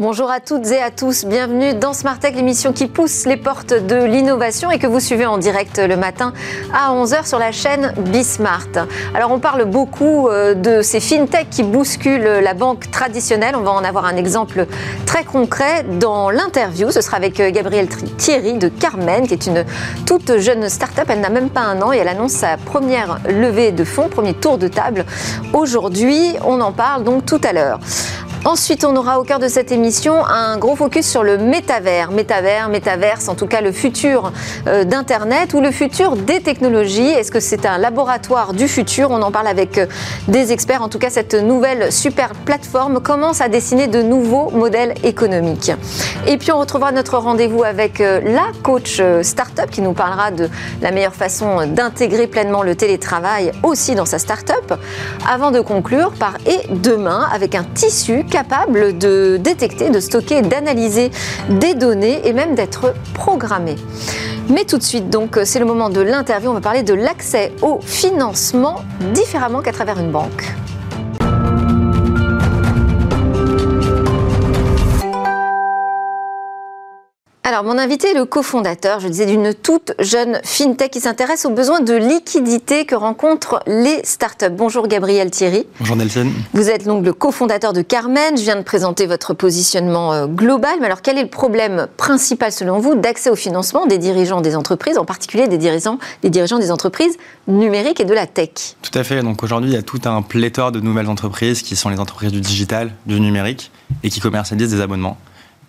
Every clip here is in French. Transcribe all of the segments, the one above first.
Bonjour à toutes et à tous, bienvenue dans Smart Tech, l'émission qui pousse les portes de l'innovation et que vous suivez en direct le matin à 11h sur la chaîne Bismart. Alors on parle beaucoup euh, de ces fintech qui bousculent la banque traditionnelle, on va en avoir un exemple très concret dans l'interview, ce sera avec euh, Gabrielle Thierry de Carmen qui est une toute jeune start-up, elle n'a même pas un an et elle annonce sa première levée de fonds, premier tour de table. Aujourd'hui, on en parle donc tout à l'heure. Ensuite, on aura au cœur de cette émission un gros focus sur le métavers. Métavers, métaverse, en tout cas le futur euh, d'Internet ou le futur des technologies. Est-ce que c'est un laboratoire du futur? On en parle avec euh, des experts. En tout cas, cette nouvelle super plateforme commence à dessiner de nouveaux modèles économiques. Et puis, on retrouvera notre rendez-vous avec euh, la coach startup qui nous parlera de la meilleure façon d'intégrer pleinement le télétravail aussi dans sa startup. Avant de conclure par et demain avec un tissu capable de détecter, de stocker, d'analyser des données et même d'être programmé. Mais tout de suite, donc, c'est le moment de l'interview. On va parler de l'accès au financement différemment qu'à travers une banque. Alors, mon invité est le cofondateur, je disais, d'une toute jeune fintech qui s'intéresse aux besoins de liquidité que rencontrent les startups. Bonjour Gabriel Thierry. Bonjour Nelson. Vous êtes donc le cofondateur de Carmen. Je viens de présenter votre positionnement euh, global. Mais alors, quel est le problème principal, selon vous, d'accès au financement des dirigeants des entreprises, en particulier des dirigeants, des dirigeants des entreprises numériques et de la tech? Tout à fait. Donc aujourd'hui, il y a tout un pléthore de nouvelles entreprises qui sont les entreprises du digital, du numérique et qui commercialisent des abonnements.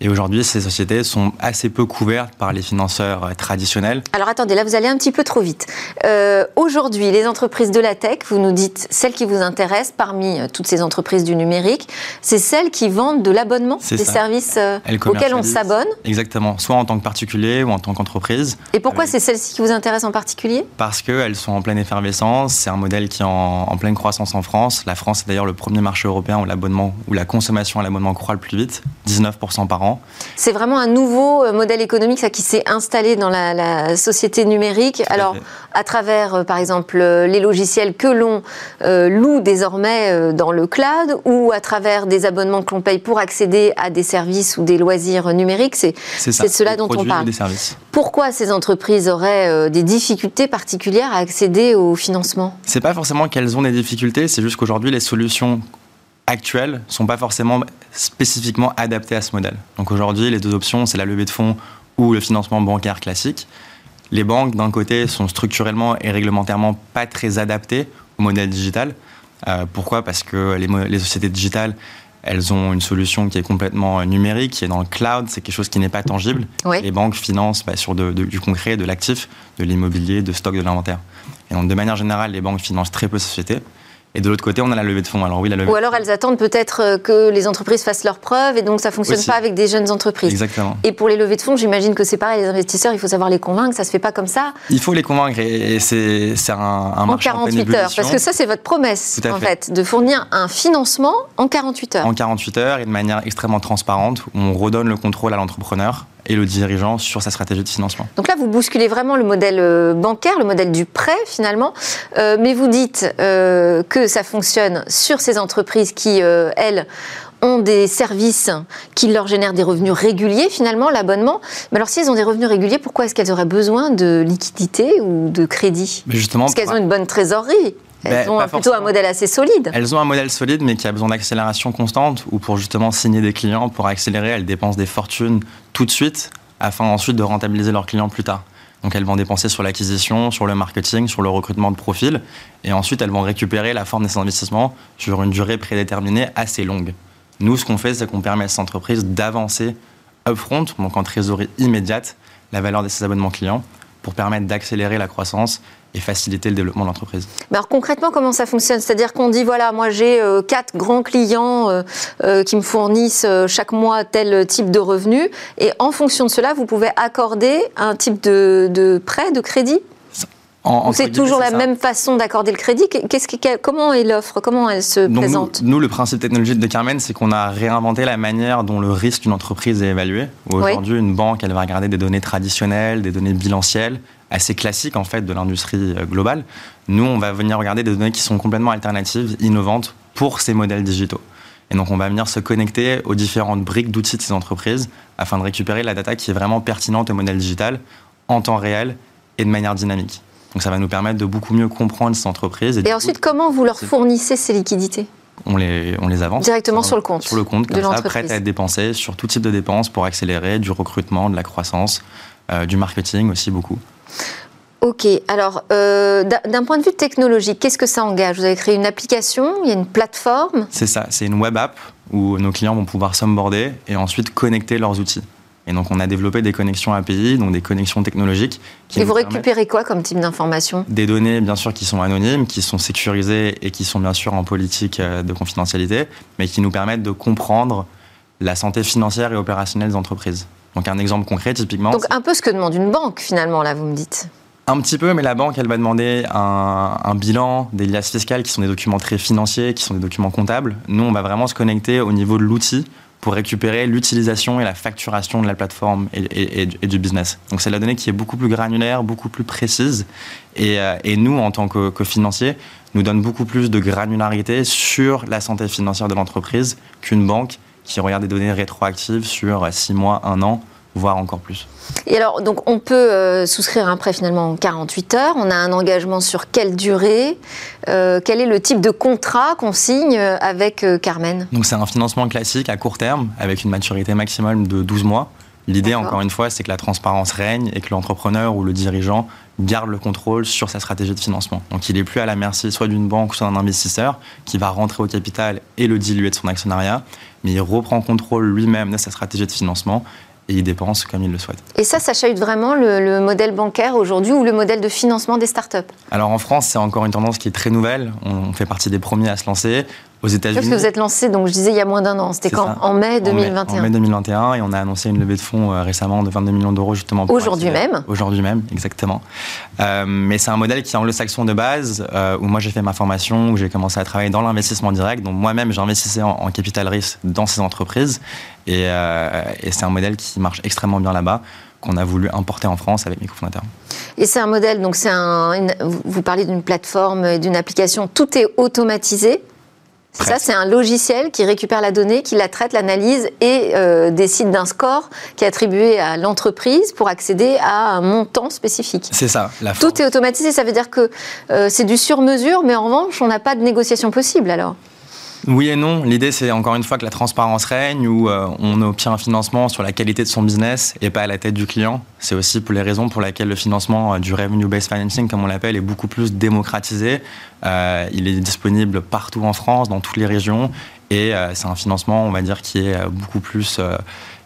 Et aujourd'hui, ces sociétés sont assez peu couvertes par les financeurs euh, traditionnels. Alors attendez, là vous allez un petit peu trop vite. Euh, aujourd'hui, les entreprises de la tech, vous nous dites celles qui vous intéressent parmi euh, toutes ces entreprises du numérique, c'est celles qui vendent de l'abonnement, des services auxquels on s'abonne Exactement, soit en tant que particulier ou en tant qu'entreprise. Et pourquoi c'est celles-ci qui vous intéressent en particulier? Parce qu'elles sont en pleine effervescence, c'est un modèle qui est en, en pleine croissance en France. La France est d'ailleurs le premier marché européen où l'abonnement, où la consommation à l'abonnement croît le plus vite, 19% par an. C'est vraiment un nouveau euh, modèle économique ça, qui s'est installé dans la, société numérique. Alors, à travers, euh, par exemple, euh, les logiciels que l'on loue désormais dans le cloud ou à travers des abonnements que l'on paye pour accéder à des services ou des loisirs numériques, c'est cela dont on parle. Pourquoi ces entreprises auraient des difficultés particulières à accéder au financement? C'est pas forcément qu'elles ont des difficultés, c'est juste qu'aujourd'hui, les solutions actuelles sont pas forcément spécifiquement adaptées à ce modèle. Donc aujourd'hui, les deux options, c'est la levée de fonds ou le financement bancaire classique. Les banques, d'un côté, sont structurellement et réglementairement pas très adaptées au modèle digital. Euh, pourquoi? Parce que les, sociétés digitales, elles ont une solution qui est complètement euh, numérique, qui est dans le cloud, c'est quelque chose qui n'est pas tangible. Les banques financent bah, sur du concret, de l'actif, de l'immobilier, de stock, de l'inventaire. Et donc, de manière générale, les banques financent très peu de sociétés. Et de l'autre côté, on a la levée de fonds. Alors oui, la levée. Ou alors elles attendent peut-être euh, que les entreprises fassent leurs preuves et donc ça fonctionne pas avec des jeunes entreprises. Exactement. Et pour les levées de fonds, j'imagine que c'est pareil. Les investisseurs, il faut savoir les convaincre. Ça se fait pas comme ça. Il faut les convaincre et c'est un, un marché en 48 heures. Parce que ça, c'est votre promesse en fait. de fournir un financement en 48 heures. En 48 heures et de manière extrêmement transparente. Où on redonne le contrôle à l'entrepreneur et le dirigeant sur sa stratégie de financement. Donc là, vous bousculez vraiment le modèle euh, bancaire, le modèle du prêt finalement, euh, mais vous dites euh, que ça fonctionne sur ces entreprises qui, elles, ont des services qui leur génèrent des revenus réguliers finalement, l'abonnement. Mais alors si elles ont des revenus réguliers, pourquoi est-ce qu'elles auraient besoin de liquidité ou de crédit mais justement, Parce qu'elles ont une bonne trésorerie. Elles ont plutôt un modèle assez solide. Elles ont un modèle solide, mais qui a besoin d'accélération constante, ou pour justement signer des clients, pour accélérer, elles dépensent des fortunes tout de suite, afin ensuite de rentabiliser leurs clients plus tard. Donc elles vont dépenser sur l'acquisition, sur le marketing, sur le recrutement de profils, et ensuite elles vont récupérer la forme de ces investissements sur une durée prédéterminée assez longue. Nous, ce qu'on fait, c'est qu'on permet à ces entreprises d'avancer upfront, donc en trésorerie immédiate, la valeur de ces abonnements clients, pour permettre d'accélérer la croissance et faciliter le développement de l'entreprise. alors concrètement, comment ça fonctionne? C'est-à-dire qu'on dit, voilà, moi j'ai euh, quatre grands clients euh, euh, qui me fournissent chaque mois tel type de revenus, et en fonction de cela, vous pouvez accorder un type de, de prêt, de crédit? C'est toujours la même façon d'accorder le crédit? Qu'est-ce qui, Comment est l'offre? Comment elle se présente? nous, le principe technologique de Carmen, c'est qu'on a réinventé la manière dont le risque d'une entreprise est évalué. Aujourd'hui, une banque, elle va regarder des données traditionnelles, des données bilancielles, assez classiques en fait de l'industrie euh, globale. Nous, on va venir regarder des données qui sont complètement alternatives, innovantes pour ces modèles digitaux. Et donc, on va venir se connecter aux différentes briques d'outils de ces entreprises afin de récupérer la data qui est vraiment pertinente au modèle digital en temps réel et de manière dynamique. Donc, ça va nous permettre de beaucoup mieux comprendre ces entreprises. Et, ensuite, comment vous leur fournissez ces liquidités? On les, on les avance. Directement sur, le compte Sur le compte, comme ça, prêt à être dépensé sur tout type de dépenses pour accélérer du recrutement, de la croissance, euh, du marketing aussi beaucoup. Ok, alors euh, d'un point de vue technologique, qu'est-ce que ça engage? Vous avez créé une application, il y a une plateforme C'est ça, c'est une web app où nos clients vont pouvoir s'onboarder et ensuite connecter leurs outils. Et donc on a développé des connexions API, donc des connexions technologiques. et vous récupérez quoi comme type d'informations? Des données bien sûr qui sont anonymes, qui sont sécurisées et qui sont bien sûr en politique euh, de confidentialité, mais qui nous permettent de comprendre la santé financière et opérationnelle des entreprises. Donc un exemple concret typiquement. Donc un peu ce que demande une banque finalement là, vous me dites. Un petit peu, mais la banque, elle va demander un, bilan, des liasses fiscales qui sont des documents très financiers, qui sont des documents comptables. Nous, on va vraiment se connecter au niveau de l'outil pour récupérer l'utilisation et la facturation de la plateforme et, du business. Donc c'est la donnée qui est beaucoup plus granulaire, beaucoup plus précise. Et, euh, nous, en tant que, que financiers, nous donne beaucoup plus de granularité sur la santé financière de l'entreprise qu'une banque qui regarde des données rétroactives sur 6 mois, 1 an voire encore plus. Et alors, donc, on peut euh, souscrire un prêt finalement en 48 heures. On a un engagement sur quelle durée euh, Quel est le type de contrat qu'on signe euh, avec Carmen? Donc, c'est un financement classique à court terme avec une maturité maximale de 12 mois. L'idée, encore une fois, c'est que la transparence règne et que l'entrepreneur ou le dirigeant garde le contrôle sur sa stratégie de financement. Donc, il n'est plus à la merci soit d'une banque, soit d'un investisseur qui va rentrer au capital et le diluer de son actionnariat, mais il reprend contrôle lui-même de sa stratégie de financement et il dépense comme il le souhaite. Et ça, ça chahute vraiment le, modèle bancaire aujourd'hui ou le modèle de financement des startups? Alors en France, c'est encore une tendance qui est très nouvelle. On fait partie des premiers à se lancer aux États-Unis. Parce que vous êtes lancé, donc je disais, il y a moins d'un an. C'était quand En mai 2021. En mai, 2021, et on a annoncé une levée de fonds euh, récemment de 22 millions d'euros justement. Aujourd'hui même Aujourd'hui même, exactement. Euh, mais c'est un modèle qui est anglo-saxon de base, euh, où moi j'ai fait ma formation, où j'ai commencé à travailler dans l'investissement direct. Donc moi-même, j'investissais en, en, capital risque dans ces entreprises. Et, et c'est un modèle qui marche extrêmement bien là-bas qu'on a voulu importer en France avec mes cofondateurs. Et c'est un modèle, donc c'est un, vous parlez d'une plateforme, d'une application, tout est automatisé ça, c'est un logiciel qui récupère la donnée, qui la traite, l'analyse et euh, décide d'un score qui est attribué à l'entreprise pour accéder à un montant spécifique. C'est ça. La Tout est automatisé, ça veut dire que euh, c'est du sur-mesure, mais en revanche, on n'a pas de négociation possible alors. Oui et non. L'idée, c'est encore une fois que la transparence règne, où euh, on obtient un financement sur la qualité de son business et pas à la tête du client. C'est aussi pour les raisons pour lesquelles le financement euh, du revenue-based financing, comme on l'appelle, est beaucoup plus démocratisé. Euh, il est disponible partout en France, dans toutes les régions, et c'est un financement, on va dire, qui est beaucoup plus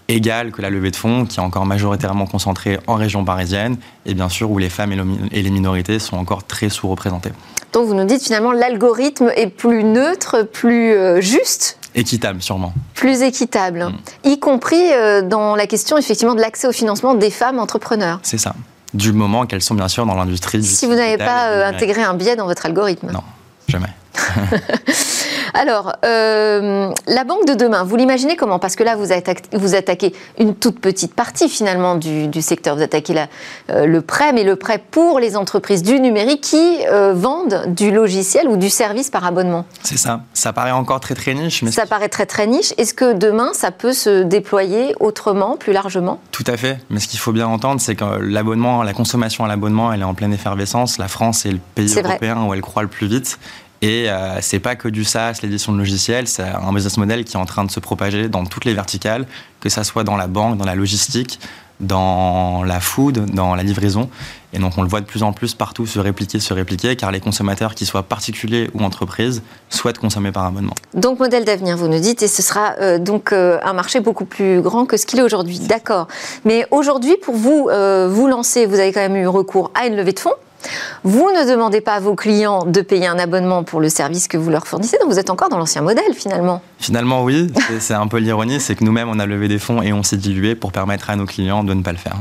égal que la levée de fonds, qui est encore majoritairement concentrée en région parisienne, et bien sûr où les femmes et les minorités sont encore très sous-représentées. Donc vous nous dites finalement l'algorithme est plus neutre, plus euh, juste? Équitable, sûrement. Plus équitable, mm. y compris euh, dans la question effectivement de l'accès au financement des femmes entrepreneurs. C'est ça. Du moment qu'elles sont bien sûr dans l'industrie. Si vous n'avez pas euh, intégré un biais dans votre algorithme. Non, jamais. Alors, euh, la banque de demain, vous l'imaginez comment? Parce que là, vous, attaquez, une toute petite partie finalement du, secteur. Vous attaquez euh, le prêt, mais le prêt pour les entreprises du numérique qui euh, vendent du logiciel ou du service par abonnement. C'est ça. Ça paraît encore très très niche. Mais ça paraît très très niche. Est-ce que demain, ça peut se déployer autrement, plus largement? Tout à fait. Mais ce qu'il faut bien entendre, c'est que l'abonnement, la consommation à l'abonnement, elle est en pleine effervescence. La France est le pays européen où elle croît le plus vite. Et euh, c'est pas que du SaaS, l'édition de logiciels, c'est un business model qui est en train de se propager dans toutes les verticales, que ça soit dans la banque, dans la logistique, dans la food, dans la livraison. Et donc on le voit de plus en plus partout se répliquer, se répliquer, car les consommateurs, qu'ils soient particuliers ou entreprises, souhaitent consommer par abonnement. Donc modèle d'avenir, vous nous dites, et ce sera euh, donc euh, un marché beaucoup plus grand que ce qu'il est aujourd'hui. D'accord. Mais aujourd'hui, pour vous euh, vous lancer, vous avez quand même eu recours à une levée de fonds. Vous ne demandez pas à vos clients de payer un abonnement pour le service que vous leur fournissez, donc vous êtes encore dans l'ancien modèle finalement. Finalement oui, c'est un peu l'ironie, c'est que nous-mêmes on a levé des fonds et on s'est dilué pour permettre à nos clients de ne pas le faire.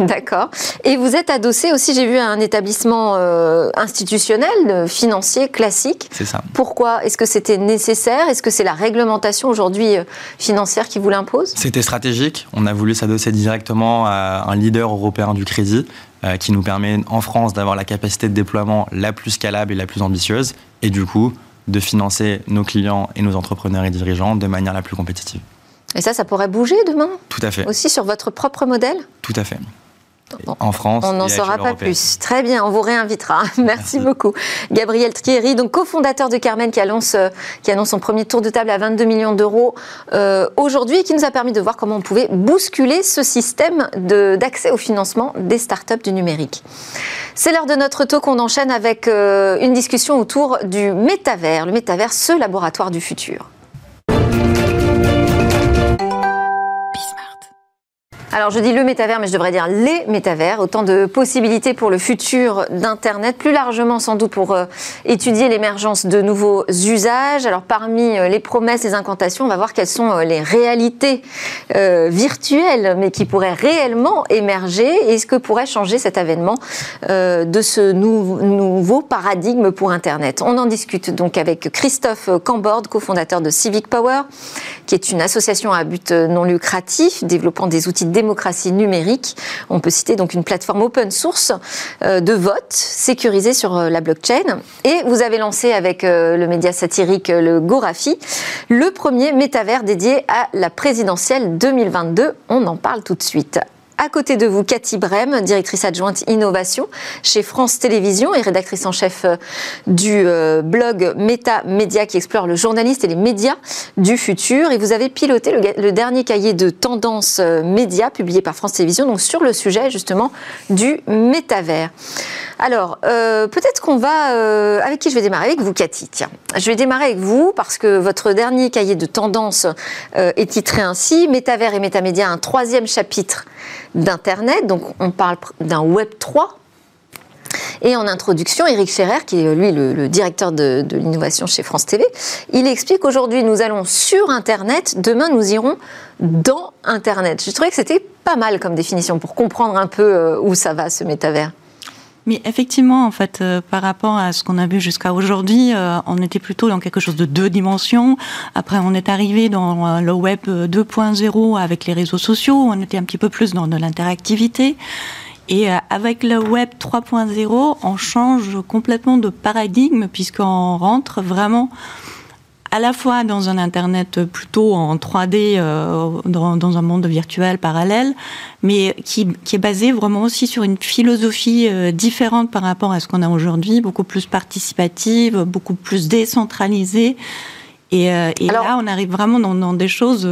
D'accord. Et vous êtes adossé aussi, j'ai vu, à un établissement euh, institutionnel, financier, classique. C'est ça. Pourquoi? Est-ce que c'était nécessaire? Est-ce que c'est la réglementation aujourd'hui euh, financière qui vous l'impose? C'était stratégique. On a voulu s'adosser directement à un leader européen du crédit euh, qui nous permet en France d'avoir la capacité de déploiement la plus scalable et la plus ambitieuse. Et du coup, de financer nos clients et nos entrepreneurs et dirigeants de manière la plus compétitive. Et ça, ça pourrait bouger demain Tout à fait. Aussi sur votre propre modèle? Tout à fait. En France. On n'en saura pas plus. Très bien, on vous réinvitera. Merci, beaucoup. Gabriel Thierry, donc cofondateur de Carmen, qui annonce, euh, qui annonce son premier tour de table à 22 millions d'euros euh, aujourd'hui et qui nous a permis de voir comment on pouvait bousculer ce système d'accès au financement des startups du numérique. C'est l'heure de notre talk. On enchaîne avec euh, une discussion autour du métavers. Le métavers, ce laboratoire du futur. Alors je dis le métavers, mais je devrais dire les métavers, autant de possibilités pour le futur d'Internet, plus largement sans doute pour euh, étudier l'émergence de nouveaux usages. Alors parmi euh, les promesses, les incantations, on va voir quelles sont euh, les réalités virtuelles, mais qui pourraient réellement émerger, et ce que pourrait changer cet avènement de ce nouveau paradigme pour Internet. On en discute donc avec Christophe Cambord, cofondateur de Civic Power, qui est une association à but non lucratif développant des outils de démocratie numérique. On peut citer donc une plateforme open source euh, de vote sécurisée sur euh, la blockchain. Et vous avez lancé avec euh, le média satirique le Gorafi le premier métavers dédié à la présidentielle 2022. On en parle tout de suite. À côté de vous, Cathy Brem, directrice adjointe innovation chez France Télévisions et rédactrice en chef euh, du euh, blog Meta Média qui explore le journaliste et les médias du futur. Et vous avez piloté le, dernier cahier de tendance euh, média publié par France Télévisions, donc sur le sujet justement du métavers. Alors, peut-être qu'on va... avec qui je vais démarrer? Avec vous, Cathy. Tiens, je vais démarrer avec vous parce que votre dernier cahier de tendance est titré ainsi Métavers et Métamédia, un troisième chapitre d'Internet. Donc on parle d'un Web 3. Et en introduction, Eric Scherer, qui est lui le, directeur de, l'innovation chez France TV, il explique qu'aujourd'hui nous allons sur Internet, demain nous irons dans Internet. Je trouvais que c'était pas mal comme définition pour comprendre un peu euh, où ça va ce métavers. Mais effectivement, en fait, euh, par rapport à ce qu'on a vu jusqu'à aujourd'hui, euh, on était plutôt dans quelque chose de deux dimensions. Après, on est arrivé dans euh, le web 2.0 avec les réseaux sociaux. On était un petit peu plus dans de l'interactivité. Et avec le web 3.0, on change complètement de paradigme puisqu'on rentre vraiment à la fois dans un Internet plutôt en 3D, euh, dans, un monde virtuel parallèle, mais qui, est basé vraiment aussi sur une philosophie euh, différente par rapport à ce qu'on a aujourd'hui, beaucoup plus participative, beaucoup plus décentralisée. Et, euh, là, on arrive vraiment dans, dans des choses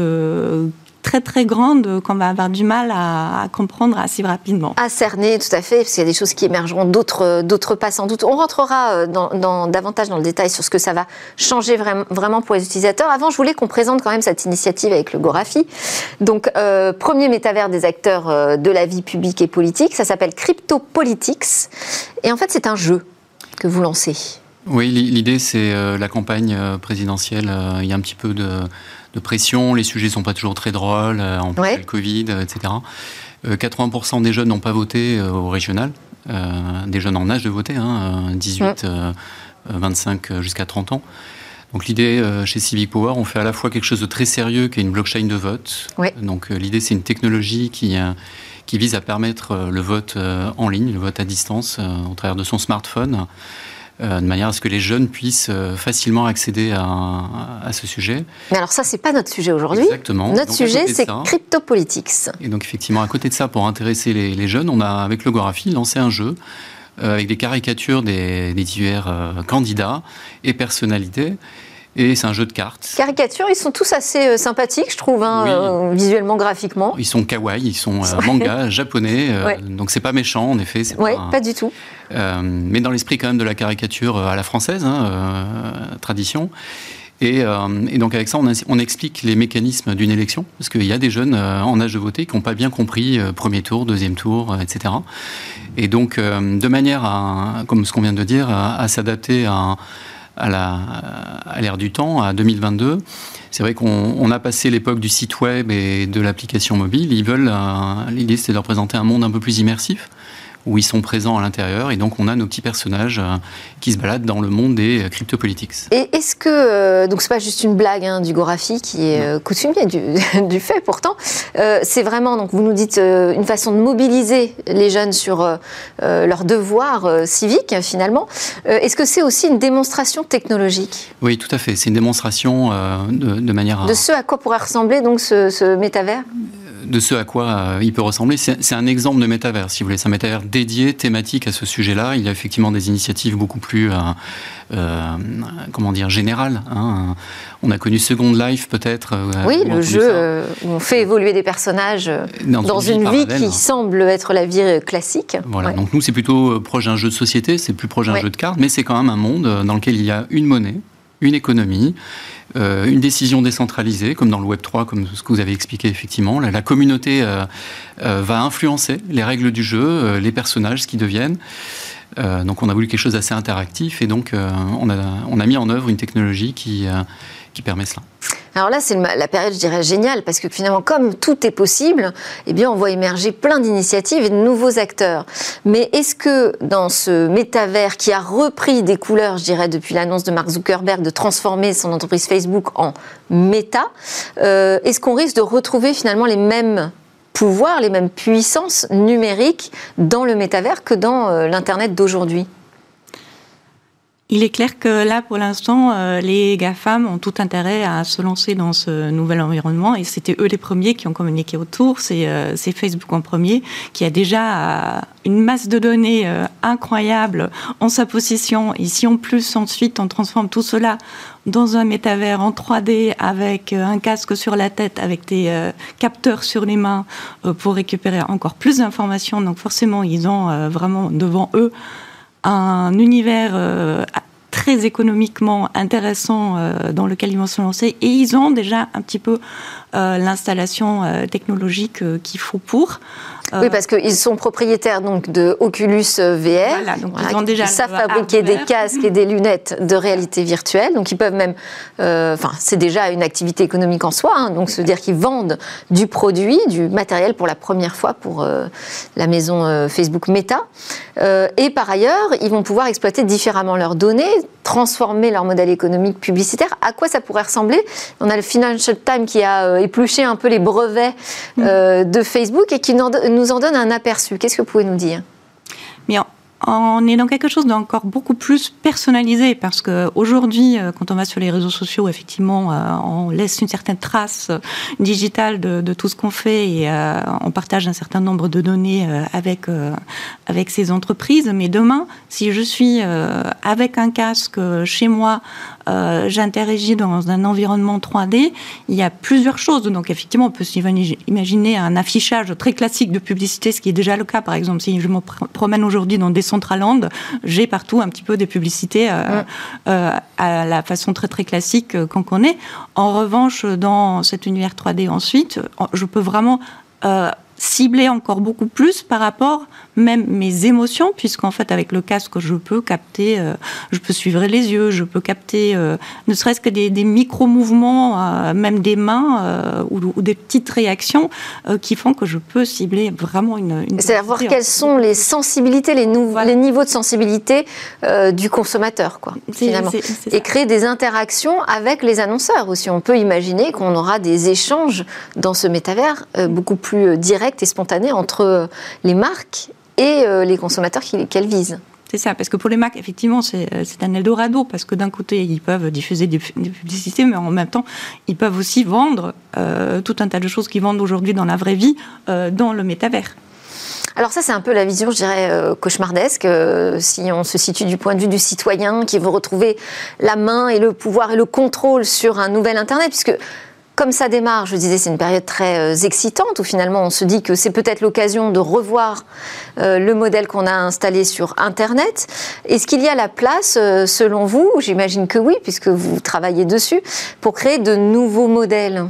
très très grande qu'on va avoir du mal à, comprendre assez rapidement. À cerner, tout à fait, parce qu'il y a des choses qui émergeront, d'autres, d'autres pas sans doute. On rentrera euh, dans, davantage dans le détail sur ce que ça va changer vraiment, pour les utilisateurs. Avant, je voulais qu'on présente quand même cette initiative avec le Gorafi. Donc, euh, premier métavers des acteurs euh, de la vie publique et politique, ça s'appelle CryptoPolitics. Et en fait, c'est un jeu que vous lancez. Oui, l'idée, c'est la campagne présidentielle. Il y a un petit peu de de pression, les sujets sont pas toujours très drôles, euh, en plus le Covid, euh, etc. 80% euh, des jeunes n'ont pas voté au régional, des jeunes en âge de voter, 18, 25 jusqu'à 30 ans. Donc l'idée chez Civic Power, on fait à la fois quelque chose de très sérieux qui est une blockchain de vote. Donc l'idée c'est une technologie qui, qui vise à permettre le vote en ligne, le vote à distance au travers de son smartphone. Euh, de manière à ce que les jeunes puissent euh, facilement accéder à, ce sujet. Mais alors ça, c'est pas notre sujet aujourd'hui. Exactement. Notre sujet, c'est cryptopolitics. Et donc effectivement, à côté de ça, pour intéresser les, jeunes, on a avec Logographie lancé un jeu euh, avec des caricatures des, des divers candidats et personnalités. Et c'est un jeu de cartes. Caricatures, ils sont tous assez euh, sympathiques, je trouve, hein, euh, visuellement, graphiquement. Ils sont kawaii, ils sont euh, manga, japonais, donc c'est pas méchant, en effet. Oui, pas, du tout. mais dans l'esprit quand même de la caricature à la française, hein, tradition. Et, donc avec ça, on, explique les mécanismes d'une élection, parce qu'il y a des jeunes en âge de voter qui n'ont pas bien compris premier tour, deuxième tour, etc. Et donc, de manière à, comme ce qu'on vient de dire, à, à s'adapter à à l'ère du temps, à 2022. C'est vrai qu'on a passé l'époque du site web et de l'application mobile. Ils veulent, l'idée c'est de leur présenter un monde un peu plus immersif où ils sont présents à l'intérieur. Et donc, on a nos petits personnages euh, qui se baladent dans le monde des euh, cryptopolitiques. Et est-ce que, euh, donc c'est pas juste une blague hein, du Gorafi qui est coutumier du, du, fait pourtant, c'est vraiment, donc vous nous dites, une façon de mobiliser les jeunes sur leurs devoirs civiques finalement. est-ce que c'est aussi une démonstration technologique? Oui, tout à fait. C'est une démonstration de, de, manière. De ce à quoi pourrait ressembler donc ce, ce métavers? De ce à quoi euh, il peut ressembler. C'est un exemple de métavers, si vous voulez. C'est un métavers dédié, thématique à ce sujet-là. Il y a effectivement des initiatives beaucoup plus, euh, euh, comment dire, générales. Hein. On a connu Second Life, peut-être. oui, le jeu où on fait évoluer des personnages dans, une, vie, qui semble être la vie classique. Voilà, donc nous, c'est plutôt proche d'un jeu de société, c'est plus proche d'un jeu de cartes, mais c'est quand même un monde dans lequel il y a une monnaie, une économie, euh, une décision décentralisée, comme dans le Web 3, comme ce que vous avez expliqué effectivement. La, communauté euh, euh, va influencer les règles du jeu, les personnages, ce qu'ils deviennent. donc on a voulu quelque chose d'assez interactif et donc on, a, on, a, mis en œuvre une technologie qui, qui permet cela. Alors là, c'est la période, je dirais, géniale, parce que finalement, comme tout est possible, eh on voit émerger plein d'initiatives et de nouveaux acteurs. Mais est-ce que dans ce métavers qui a repris des couleurs, je dirais, depuis l'annonce de Mark Zuckerberg de transformer son entreprise Facebook en méta, euh, est-ce qu'on risque de retrouver finalement les mêmes pouvoirs, les mêmes puissances numériques dans le métavers que dans euh, l'Internet d'aujourd'hui? Il est clair que là, pour l'instant, euh, les GAFAM ont tout intérêt à se lancer dans ce nouvel environnement et c'était eux les premiers qui ont communiqué autour. C'est euh, Facebook en premier qui a déjà euh, une masse de données incroyable en sa possession. Et si en plus, ensuite, on transforme tout cela dans un métavers en 3D avec un casque sur la tête, avec des capteurs sur les mains pour récupérer encore plus d'informations. Donc forcément, ils ont vraiment devant eux un univers euh, très économiquement intéressant euh, dans lequel ils vont se lancer et ils ont déjà un petit peu euh, l'installation technologique qu'il faut pour. Oui, parce qu'ils sont propriétaires donc de Oculus VR. Voilà, donc ils, ont déjà savent fabriquer des casques et des lunettes de réalité virtuelle. Donc ils peuvent même, enfin c'est déjà une activité économique en soi. Hein, donc se dire qu'ils vendent du produit, du matériel pour la première fois pour la maison Facebook Meta. et par ailleurs, ils vont pouvoir exploiter différemment leurs données, transformer leur modèle économique publicitaire. À quoi ça pourrait ressembler On a le Financial Times qui a euh, épluché un peu les brevets euh, de Facebook et qui nous en donne un aperçu. Qu'est-ce que vous pouvez nous dire? On est dans quelque chose d'encore beaucoup plus personnalisé parce que aujourd'hui, euh, quand on va sur les réseaux sociaux, effectivement, euh, on laisse une certaine trace digitale de, tout ce qu'on fait et euh, on partage un certain nombre de données avec avec ces entreprises. Mais demain, si je suis avec un casque chez moi euh, j'interagis dans un environnement 3D, il y a plusieurs choses. Donc effectivement, on peut s'imaginer un affichage très classique de publicité, ce qui est déjà le cas. Par exemple, si je me promène aujourd'hui dans Decentraland, j'ai partout un petit peu des publicités euh, euh, à la façon très très classique qu'on connaît. En revanche, dans cet univers 3D ensuite, je peux vraiment cibler encore beaucoup plus par rapport même mes émotions, puisqu'en fait avec le casque je peux capter, euh, je peux suivre les yeux, je peux capter euh, ne serait-ce que des, micro-mouvements, euh, même des mains ou, des petites réactions qui font que je peux cibler vraiment une... une C'est-à-dire voir quelles sont les sensibilités, les, les niveaux de sensibilité du consommateur, quoi, finalement. Et créer des interactions avec les annonceurs aussi. On peut imaginer qu'on aura des échanges dans ce métavers beaucoup plus directs et spontanée entre les marques et euh, les consommateurs qu'elles visent. C'est ça, parce que pour les marques, effectivement, c'est euh, un Eldorado, parce que d'un côté, ils peuvent diffuser des, publicités, mais en même temps, ils peuvent aussi vendre tout un tas de choses qu'ils vendent aujourd'hui dans la vraie vie, dans le métavers. Alors ça, c'est un peu la vision, je dirais, cauchemardesque, si on se situe du point de vue du citoyen qui veut retrouver la main et le pouvoir et le contrôle sur un nouvel Internet, puisque comme ça démarre, je disais, c'est une période très euh, excitante où finalement on se dit que c'est peut-être l'occasion de revoir euh, le modèle qu'on a installé sur Internet. Est-ce qu'il y a la place, euh, selon vous, j'imagine que oui, puisque vous travaillez dessus, pour créer de nouveaux modèles?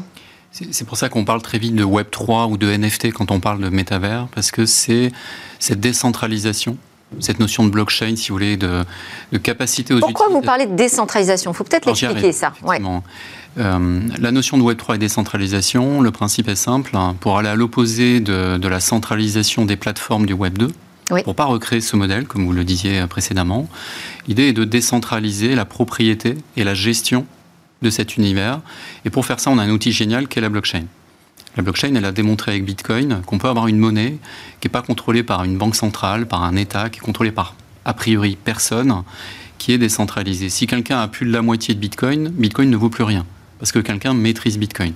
C'est pour ça qu'on parle très vite de Web 3 ou de NFT quand on parle de métavers, parce que c'est cette décentralisation cette notion de blockchain, si vous voulez, de, capacité aux Pourquoi vous parlez de décentralisation? Il faut peut-être l'expliquer, ça. Euh, la notion de Web3 et décentralisation, le principe est simple. Hein. pour aller à l'opposé de, la centralisation des plateformes du Web 2, pour ne pas recréer ce modèle, comme vous le disiez précédemment, l'idée est de décentraliser la propriété et la gestion de cet univers. Et pour faire ça, on a un outil génial qui est la blockchain. La blockchain, elle a démontré avec Bitcoin qu'on peut avoir une monnaie qui n'est pas contrôlée par une banque centrale, par un État, qui est contrôlée par, a priori, personne, qui est décentralisée. Si quelqu'un a plus de la moitié de Bitcoin, Bitcoin ne vaut plus rien parce que quelqu'un maîtrise Bitcoin.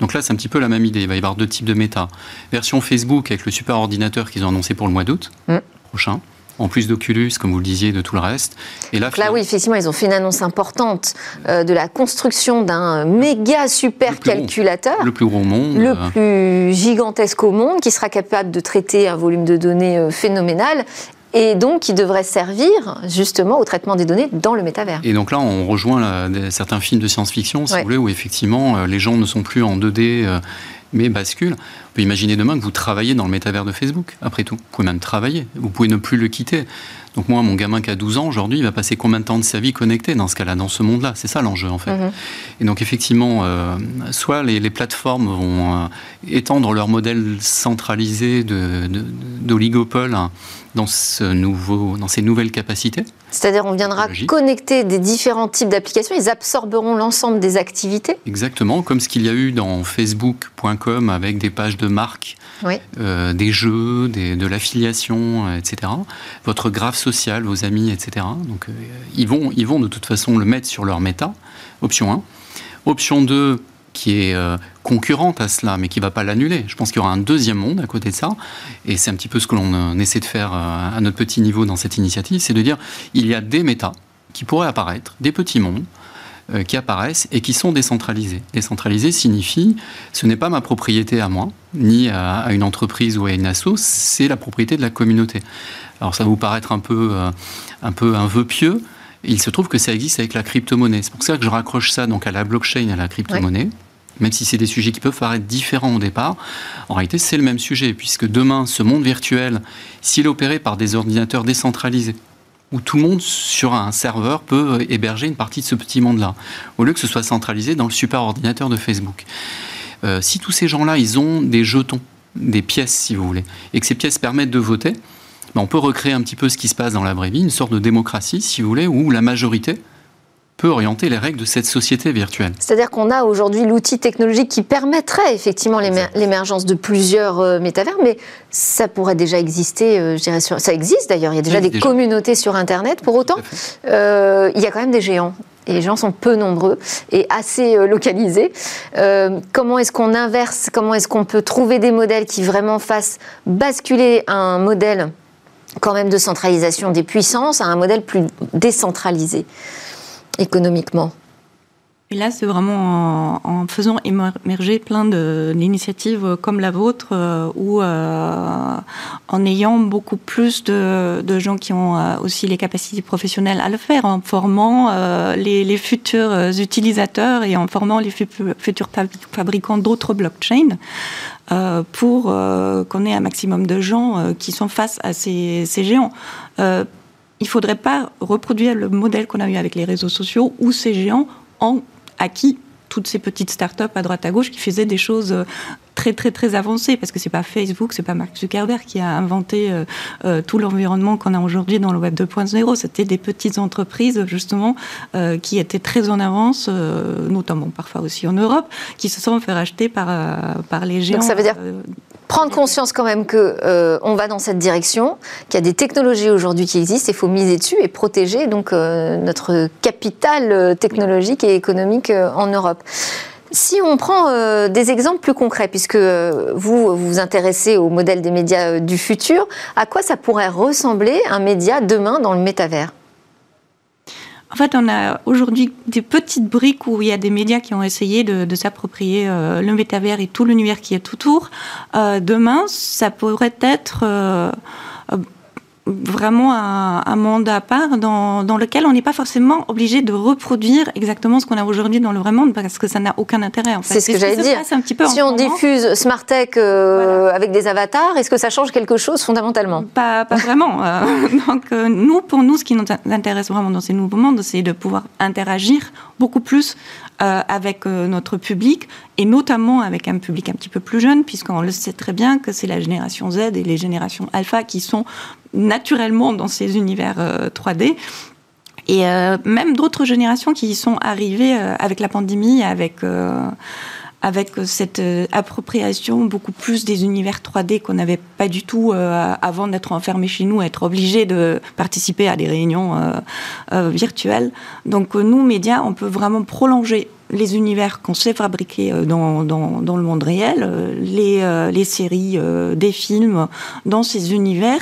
Donc là, c'est un petit peu la même idée. Il va y avoir deux types de méta. Version Facebook avec le super ordinateur qu'ils ont annoncé pour le mois d'août mm. prochain en plus d'Oculus, comme vous le disiez, de tout le reste. Et là, là oui, effectivement, ils ont fait une annonce importante euh, de la construction d'un méga super calculateur. le plus gros au monde. Le plus gigantesque au monde, qui sera capable de traiter un volume de données euh, phénoménal et donc qui devrait servir justement au traitement des données dans le métavers. Et donc là, on rejoint certains films de science-fiction, si vous voulez, où effectivement euh, les gens ne sont plus en 2D mais basculent. On peut imaginer demain que vous travaillez dans le métavers de Facebook, après tout. Vous pouvez même travailler, vous pouvez ne plus le quitter. Donc moi, mon gamin qui a 12 ans, aujourd'hui, il va passer combien de temps de sa vie connecté dans ce cas-là, dans ce monde-là? C'est ça l'enjeu, en fait. Mhm. Et donc effectivement, euh, soit les, plateformes vont euh, étendre leur modèle centralisé d'oligopole de, dans, ce nouveau, dans ces nouvelles capacités. C'est-à-dire on viendra connecter des différents types d'applications, ils absorberont l'ensemble des activités Exactement, comme ce qu'il y a eu dans facebook.com avec des pages de marque, euh, des jeux, de l'affiliation, euh, etc. Votre graphe social, vos amis, etc. Donc euh, ils, vont, ils vont de toute façon le mettre sur leur méta, option 1. Option 2, qui est euh, concurrente à cela, mais qui ne va pas l'annuler. Je pense qu'il y aura un deuxième monde à côté de ça, et c'est un petit peu ce que l'on euh, essaie de faire euh, à notre petit niveau dans cette initiative, c'est de dire il y a des méta qui pourraient apparaître, des petits mondes qui apparaissent et qui sont décentralisés. Décentralisé signifie ce n'est pas ma propriété à moi, ni à, une entreprise ou à une asso, c'est la propriété de la communauté. Alors ça va vous paraître un peu un, peu un vœu pieux, il se trouve que ça existe avec la crypto-monnaie. C'est pour ça que je raccroche ça donc à la blockchain, à la crypto-monnaie. Même si c'est des sujets qui peuvent paraître différents au départ, en réalité c'est le même sujet, puisque demain, ce monde virtuel, s'il est opéré par des ordinateurs décentralisés, où tout le monde sur un serveur peut héberger une partie de ce petit monde-là, au lieu que ce soit centralisé dans le super ordinateur de Facebook. Euh, si tous ces gens-là, ils ont des jetons, des pièces si vous voulez, et que ces pièces permettent de voter, on peut recréer un petit peu ce qui se passe dans la vraie vie, une sorte de démocratie, si vous voulez, où la majorité peut orienter les règles de cette société virtuelle. C'est-à-dire qu'on a aujourd'hui l'outil technologique qui permettrait effectivement l'émergence de plusieurs euh, métavers, mais ça pourrait déjà exister, euh, je dirais, ça existe d'ailleurs, il y a déjà des communautés sur Internet. Pour autant, euh, il y a quand même des géants et les gens sont peu nombreux et assez localisés. comment est-ce qu'on inverse Comment est-ce qu'on peut trouver des modèles qui vraiment fassent basculer un modèle quand même de centralisation des puissances à un modèle plus décentralisé économiquement. Et là, c'est vraiment en, faisant émerger plein d'initiatives comme la vôtre, euh, ou euh, en ayant beaucoup plus de, gens qui ont euh, aussi les capacités professionnelles à le faire, en formant les, futurs utilisateurs et en formant les futurs fabricants d'autres blockchains. Pour qu'on ait un maximum de gens qui sont face à ces, géants. Il ne faudrait pas reproduire le modèle qu'on a eu avec les réseaux sociaux où ces géants ont acquis toutes ces petites startups à droite à gauche qui faisaient des choses euh, très très très avancées parce que c'est pas Facebook, c'est pas Mark Zuckerberg qui a inventé euh, euh, tout l'environnement qu'on a aujourd'hui dans le web 2.0. C'était des petites entreprises justement qui étaient très en avance, notamment parfois aussi en Europe, qui se sont fait racheter par par les géants. Donc ça veut dire prendre conscience quand même que euh, on va dans cette direction, qu'il y a des technologies aujourd'hui qui existent, il faut miser dessus et protéger donc euh, notre capital euh, technologique et économique en Europe. Si on prend des exemples plus concrets, puisque vous vous intéressez au modèle des médias du futur, à quoi ça pourrait ressembler un média demain dans le métavers? En fait, on a aujourd'hui des petites briques où il y a des médias qui ont essayé de, s'approprier euh, le métavers et tout l'univers qui est autour. Euh, demain, ça pourrait être euh, vraiment un, monde à part dans, dans lequel on n'est pas forcément obligé de reproduire exactement ce qu'on a aujourd'hui dans le vrai monde parce que ça n'a aucun intérêt. En fait. C'est ce que j'allais dire. Un petit peu si on diffuse Smart Tech euh, avec des avatars, est-ce que ça change quelque chose fondamentalement? Pas, pas vraiment. Euh, donc euh, nous, pour nous, ce qui nous intéresse vraiment dans ces nouveaux mondes, c'est de pouvoir interagir beaucoup plus avec notre public et notamment avec un public un petit peu plus jeune, puisqu'on le sait très bien que c'est la génération Z et les générations alpha qui sont naturellement dans ces univers 3D. Euh, et euh, même d'autres générations qui sont arrivées euh, avec la pandémie, avec avec cette appropriation beaucoup plus des univers 3D qu'on n'avait pas du tout avant d'être enfermé chez nous, être obligé de participer à des réunions virtuelles. Donc nous, médias, on peut vraiment prolonger les univers qu'on sait fabriquer dans, dans, dans, le monde réel, les, les séries, des films dans ces univers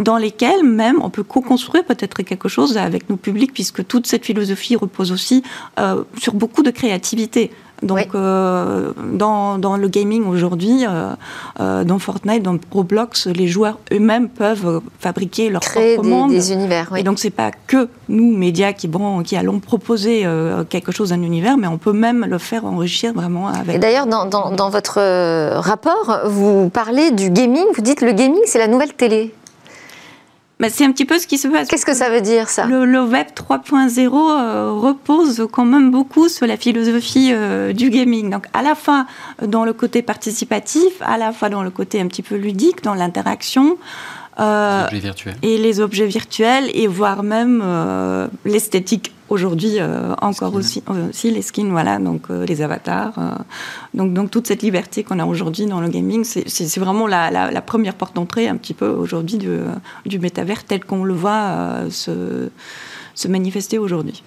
dans lesquels même on peut co-construire peut-être quelque chose avec nos publics, puisque toute cette philosophie repose aussi euh, sur beaucoup de créativité. Donc, euh, dans, dans, le gaming aujourd'hui, euh, dans Fortnite, dans Roblox, les joueurs eux-mêmes peuvent fabriquer leur Créer propre monde. des univers. Et donc, c'est pas que nous, médias, qui, bon, qui allons proposer quelque chose, un univers, mais on peut même le faire enrichir vraiment avec. Et d'ailleurs, dans, dans, dans, votre rapport, vous parlez du gaming. Vous dites le gaming, c'est la nouvelle télé c'est un petit peu ce qui se passe. Qu'est-ce que ça veut dire ça? Le, Web 3.0 euh, repose quand même beaucoup sur la philosophie euh, du gaming. Donc à la fois dans le côté participatif, à la fois dans le côté un petit peu ludique, dans l'interaction. Euh, les objets virtuels. Et les objets virtuels, et voire même l'esthétique aujourd'hui euh, encore aussi, aussi les skins, voilà, donc euh, les avatars. Euh, donc, donc toute cette liberté qu'on a aujourd'hui dans le gaming, c'est vraiment la, la, première porte d'entrée un petit peu aujourd'hui du, du métavers tel qu'on le voit se, se manifester aujourd'hui.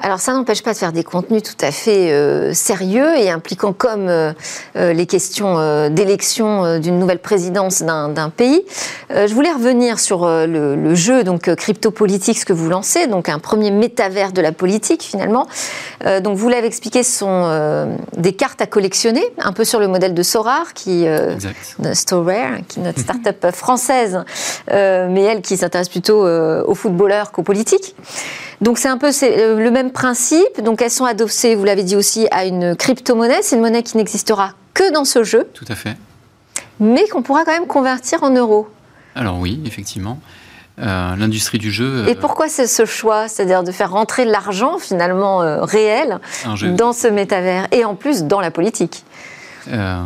Alors ça n'empêche pas de faire des contenus tout à fait euh, sérieux et impliquant comme euh, euh, les questions d'élection d'une nouvelle présidence d'un pays. je voulais revenir sur le, jeu donc crypto-politique, ce que vous lancez, donc un premier métavers de la politique finalement. donc vous l'avez expliqué, ce sont des cartes à collectionner, un peu sur le modèle de Sorar, qui Storare, qui est notre start-up française, mais elle qui s'intéresse plutôt aux footballeurs qu'aux politiques. Donc c'est un peu le même principe. Donc elles sont adossées, vous l'avez dit aussi, à une crypto-monnaie. C'est une monnaie qui n'existera que dans ce jeu. Tout à fait. Mais qu'on pourra quand même convertir en euros. Alors oui, effectivement. Euh, l'industrie du jeu. Et euh, pourquoi c'est ce choix, c'est-à-dire de faire rentrer l'argent finalement réel dans ce métavers et en plus dans la politique euh,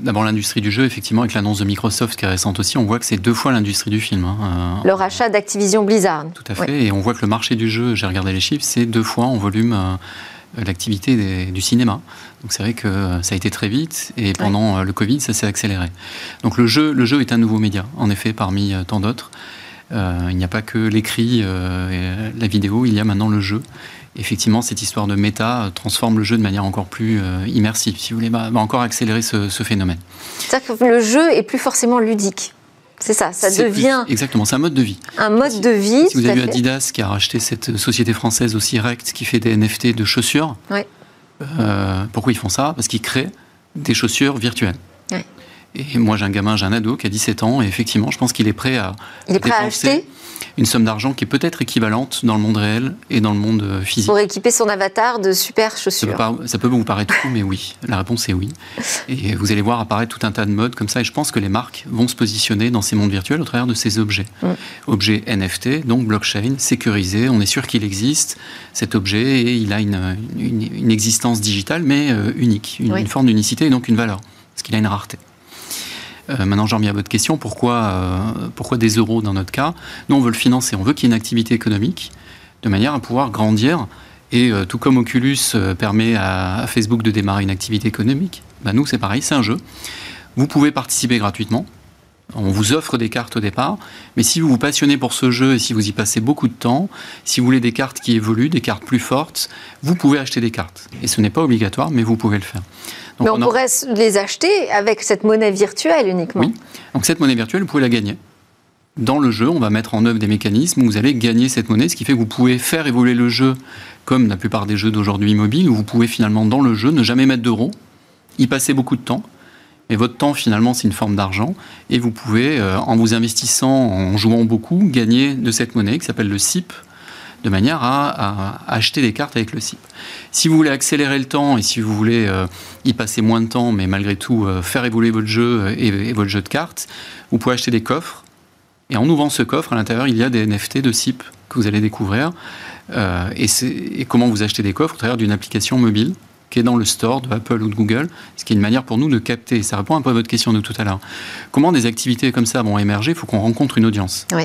d'abord l'industrie du jeu, effectivement, avec l'annonce de Microsoft qui est récente aussi, on voit que c'est deux fois l'industrie du film. Hein, euh, le rachat d'Activision Blizzard. Tout à fait, et on voit que le marché du jeu, j'ai regardé les chiffres, c'est deux fois en volume euh, l'activité du cinéma. Donc c'est vrai que ça a été très vite, et pendant le Covid, ça s'est accéléré. Donc le jeu, le jeu est un nouveau média, en effet, parmi tant d'autres. il n'y a pas que l'écrit, et la vidéo, il y a maintenant le jeu effectivement, cette histoire de méta transforme le jeu de manière encore plus euh, immersive, si vous voulez, va, encore accélérer ce, phénomène. C'est-à-dire que le jeu est plus forcément ludique. C'est ça, ça devient. exactement, c'est un mode de vie. Un mode de vie. Si vous avez vu Adidas qui a racheté cette société française aussi Rect qui fait des NFT de chaussures. Euh, pourquoi ils font ça? Parce qu'ils créent des chaussures virtuelles. Et moi, j'ai un gamin, j'ai un ado qui a 17 ans, et effectivement, je pense qu'il est prêt à. Il est prêt à acheter une somme d'argent qui est peut-être équivalente dans le monde réel et dans le monde euh, physique. Pour équiper son avatar de super chaussures. Ça peut, vous paraître fou, mais oui. La réponse est oui. Et vous allez voir apparaître tout un tas de modes comme ça. Et je pense que les marques vont se positionner dans ces mondes virtuels au travers de ces objets. Mm. Objets NFT, donc blockchain, sécurisé. On est sûr qu'il existe, cet objet, et il a une, une, existence digitale, mais euh, unique. Une, une forme d'unicité et donc une valeur. Parce qu'il a une rareté. Euh, maintenant, j'en reviens à votre question. Pourquoi, euh, pourquoi des euros dans notre cas? Nous, on veut le financer. On veut qu'il y ait une activité économique de manière à pouvoir grandir. Et euh, tout comme Oculus permet à, Facebook de démarrer une activité économique, bah, nous, c'est pareil, c'est un jeu. Vous pouvez participer gratuitement. On vous offre des cartes au départ, mais si vous vous passionnez pour ce jeu et si vous y passez beaucoup de temps, si vous voulez des cartes qui évoluent, des cartes plus fortes, vous pouvez acheter des cartes. Et ce n'est pas obligatoire, mais vous pouvez le faire. Mais on, pourrait les acheter avec cette monnaie virtuelle uniquement. Oui. Donc cette monnaie virtuelle, vous pouvez la gagner. Dans le jeu, on va mettre en œuvre des mécanismes où vous allez gagner cette monnaie, ce qui fait que vous pouvez faire évoluer le jeu comme la plupart des jeux d'aujourd'hui mobiles, où vous pouvez finalement dans le jeu ne jamais mettre d'euros, y passer beaucoup de temps, Mais votre temps, finalement, c'est une forme d'argent. Et vous pouvez, euh, en vous investissant, en jouant beaucoup, gagner de cette monnaie qui s'appelle le SIP, de manière à, acheter des cartes avec le SIP. Si vous voulez accélérer le temps et si vous voulez euh, y passer moins de temps, mais malgré tout euh, faire évoluer votre jeu et, votre jeu de cartes, vous pouvez acheter des coffres. Et en ouvrant ce coffre, à l'intérieur, il y a des NFT de SIP que vous allez découvrir. et, et comment vous achetez des coffres? Au travers d'une application mobile qui est dans le store de Apple ou de Google, ce qui est une manière pour nous de capter. Ça répond un peu à votre question de tout à l'heure. Comment des activités comme ça vont émerger? Il faut qu'on rencontre une audience. Oui.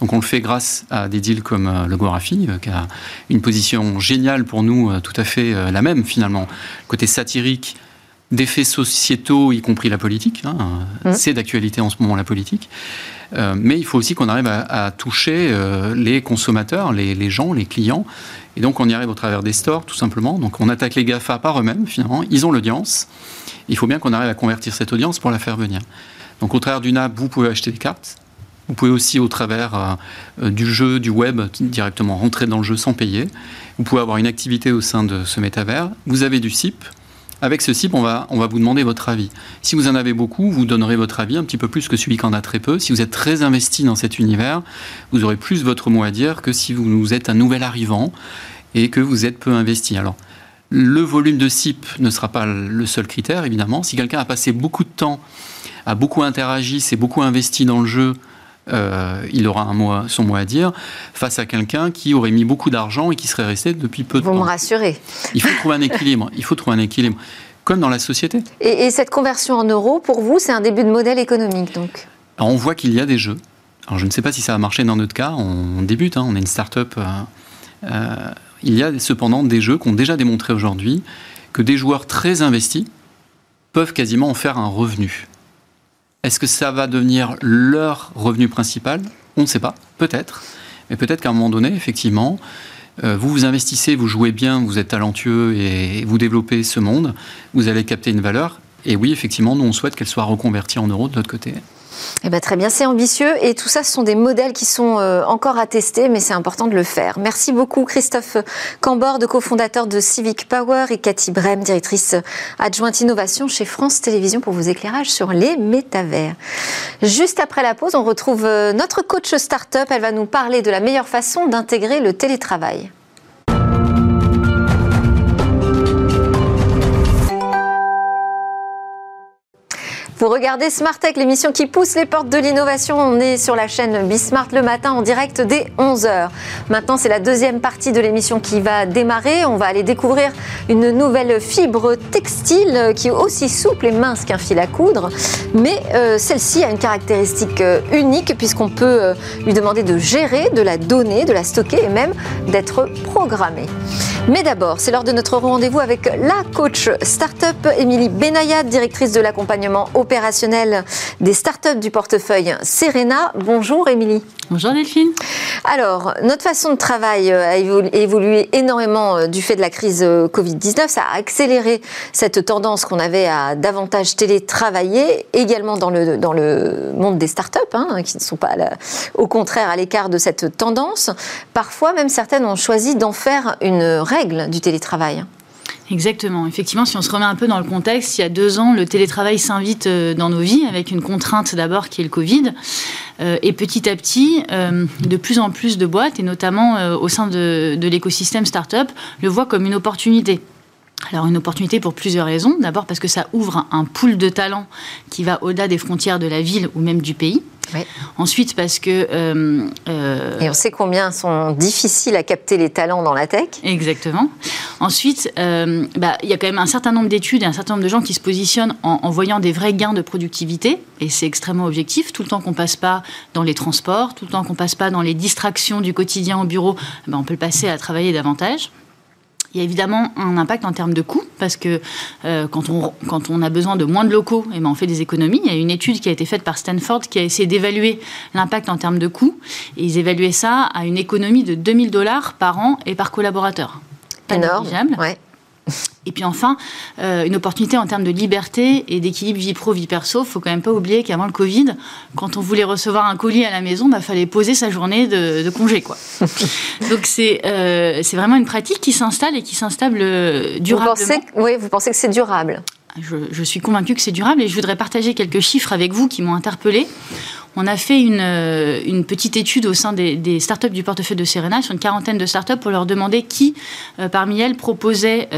Donc on le fait grâce à des deals comme euh, le Gorafi, euh, qui a une position géniale pour nous, euh, tout à fait la même finalement. Côté satirique, d'effets sociétaux, y compris la politique. Hein, mmh. C'est d'actualité en ce moment la politique. Mais il faut aussi qu'on arrive à, toucher les consommateurs, les, gens, les clients, et donc on y arrive au travers des stores, tout simplement. Donc on attaque les GAFA par eux-mêmes, finalement. Ils ont l'audience. Il faut bien qu'on arrive à convertir cette audience pour la faire venir. Donc au travers d'une app, vous pouvez acheter des cartes. Vous pouvez aussi, au travers euh, euh, du jeu, du web, directement rentrer dans le jeu sans payer. Vous pouvez avoir une activité au sein de ce métavers. Vous avez du SIP, avec ce CIP, on va, on va vous demander votre avis. Si vous en avez beaucoup, vous donnerez votre avis un petit peu plus que celui qui en a très peu. Si vous êtes très investi dans cet univers, vous aurez plus votre mot à dire que si vous êtes un nouvel arrivant et que vous êtes peu investi. Alors, le volume de CIP ne sera pas le seul critère, évidemment. Si quelqu'un a passé beaucoup de temps, a beaucoup interagi, s'est beaucoup investi dans le jeu, euh, il aura un son mot à dire face à quelqu'un qui aurait mis beaucoup d'argent et qui serait resté depuis peu de temps. Vous me rassurez. Il faut trouver un équilibre. Il faut trouver un équilibre, comme dans la société. Et, cette conversion en euros, pour vous, c'est un début de modèle économique, donc On voit qu'il y a des jeux. Alors, je ne sais pas si ça va marcher dans notre cas. On, débute, hein, on est une start-up. Euh, euh, il y a cependant des jeux qui ont déjà démontré aujourd'hui que des joueurs très investis peuvent quasiment en faire un revenu. Est-ce que ça va devenir leur revenu principal? On ne sait pas, peut-être. Mais peut-être qu'à un moment donné, effectivement, euh, vous vous investissez, vous jouez bien, vous êtes talentueux et vous développez ce monde, vous allez capter une valeur. Et oui, effectivement, nous, on souhaite qu'elle soit reconvertie en euros de notre côté. Eh ben, très bien, c'est ambitieux et tout ça, ce sont des modèles qui sont euh, encore à tester, mais c'est important de le faire. Merci beaucoup Christophe Cambord, cofondateur de Civic Power, et Cathy Brem, directrice adjointe innovation chez France Télévisions pour vos éclairages sur les métavers. Juste après la pause, on retrouve euh, notre coach startup. Elle va nous parler de la meilleure façon d'intégrer le télétravail. Vous regardez Smart Tech, l'émission qui pousse les portes de l'innovation. On est sur la chaîne Bismart le matin en direct dès 11h. Maintenant, c'est la deuxième partie de l'émission qui va démarrer. On va aller découvrir une nouvelle fibre textile qui est aussi souple et mince qu'un fil à coudre. Mais euh, celle-ci a une caractéristique euh, unique puisqu'on peut euh, lui demander de gérer, de la donner, de la stocker et même d'être programmée. Mais d'abord, c'est lors de notre rendez-vous avec la coach startup Émilie Benayad, directrice de l'accompagnement opérationnel des startups du portefeuille Serena. Bonjour Émilie. Bonjour Delphine. Alors, notre façon de travail euh, a évolué énormément euh, du fait de la crise euh, Covid-19. Ça a accéléré cette tendance qu'on avait à davantage télétravailler, également dans le, dans le monde des startups, hein, qui ne sont pas au contraire à l'écart de cette tendance. Parfois, même certaines ont choisi d'en faire une règle du télétravail. Exactement. Effectivement, si on se remet un peu dans le contexte, il y a deux ans, le télétravail s'invite euh, dans nos vies avec une contrainte d'abord qui est le Covid. Euh, et petit à petit, euh, de plus en plus de boîtes, et notamment au sein de, de l'écosystème startup, le voient comme une opportunité. Alors une opportunité pour plusieurs raisons. D'abord parce que ça ouvre un pool de talents qui va au-delà des frontières de la ville ou même du pays. Ensuite, parce que... Euh, euh, et on sait combien sont difficiles à capter les talents dans la tech. Exactement. Ensuite, euh, bah, il y a quand même un certain nombre d'études et un certain nombre de gens qui se positionnent en, voyant des vrais gains de productivité. Et c'est extrêmement objectif. Tout le temps qu'on passe pas dans les transports, tout le temps qu'on passe pas dans les distractions du quotidien au bureau, bah, on peut le passer à travailler davantage. Il y a évidemment un impact en termes de coûts, parce que euh, quand, on, quand on a besoin de moins de locaux, et eh ben on fait des économies. Il y a une étude qui a été faite par Stanford qui a essayé d'évaluer l'impact en termes de coûts, et ils évaluaient ça à une économie de 2000 dollars par an et par collaborateur. Pas. Ouais. Et puis enfin, euh, une opportunité en termes de liberté et d'équilibre vie pro, vie perso. Il faut quand même pas oublier qu'avant le Covid, quand on voulait recevoir un colis à la maison, il bah, fallait poser sa journée de, congé. Quoi. Donc euh, c'est vraiment une pratique qui s'installe et qui s'installe euh, durablement. Vous pensez, oui, vous pensez que c'est durable? Je, suis convaincue que c'est durable et je voudrais partager quelques chiffres avec vous qui m'ont interpellée. On a fait une, une, petite étude au sein des, des, startups du portefeuille de Serena sur une quarantaine de startups pour leur demander qui, parmi elles, proposait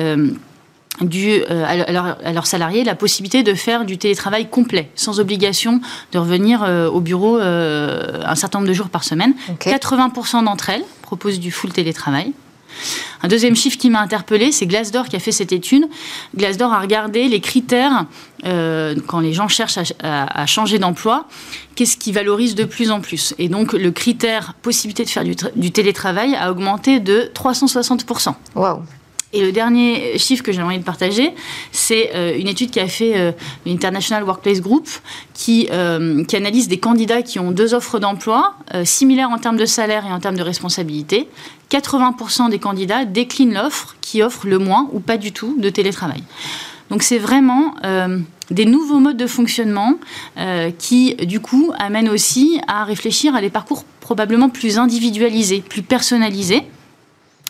du, euh, à, leurs salariés la possibilité de faire du télétravail complet, sans obligation de revenir euh, au bureau euh, un certain nombre de jours par semaine. 80% d'entre elles proposent du full télétravail. Un deuxième chiffre qui m'a interpellé, c'est Glassdoor qui a fait cette étude. Glassdoor a regardé les critères quand les gens cherchent à, changer d'emploi, qu'est-ce qui valorise de plus en plus. Et donc le critère possibilité de faire du, du télétravail a augmenté de 360%. Waouh et le dernier chiffre que j'ai envie de partager, c'est euh, une étude qui a fait euh, l'International Workplace Group, qui, euh, qui, analyse des candidats qui ont deux offres d'emploi, similaires en termes de salaire et en termes de responsabilité. 80% des candidats déclinent l'offre qui offre le moins ou pas du tout de télétravail. Donc c'est vraiment des nouveaux modes de fonctionnement qui, du coup, amènent aussi à réfléchir à des parcours probablement plus individualisés, plus personnalisés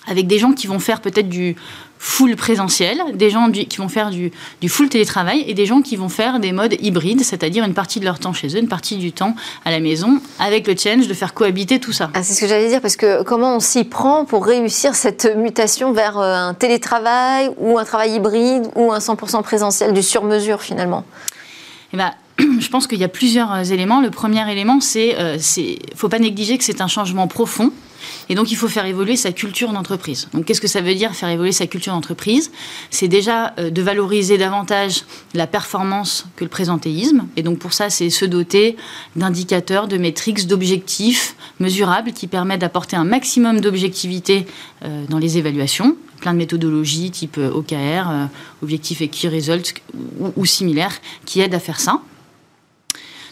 avec des gens qui vont faire peut-être du full présentiel, des gens qui vont faire du, full télétravail et des gens qui vont faire des modes hybrides, c'est-à-dire une partie de leur temps chez eux, une partie du temps à la maison, avec le challenge de faire cohabiter tout ça. Ah, c'est ce que j'allais dire, parce que comment on s'y prend pour réussir cette mutation vers euh, un télétravail ou un travail hybride ou un 100% présentiel du sur-mesure finalement? Eh ben, je pense qu'il y a plusieurs éléments. Le premier élément, c'est, ne euh, faut pas négliger que c'est un changement profond et donc, il faut faire évoluer sa culture d'entreprise. Donc, qu'est-ce que ça veut dire faire évoluer sa culture d'entreprise? C'est déjà euh, de valoriser davantage la performance que le présentéisme. Et donc, pour ça, c'est se doter d'indicateurs, de métriques, d'objectifs mesurables qui permettent d'apporter un maximum d'objectivité euh, dans les évaluations plein de méthodologies type euh, OKR, Objectif et Key Results ou, ou similaires qui aident à faire ça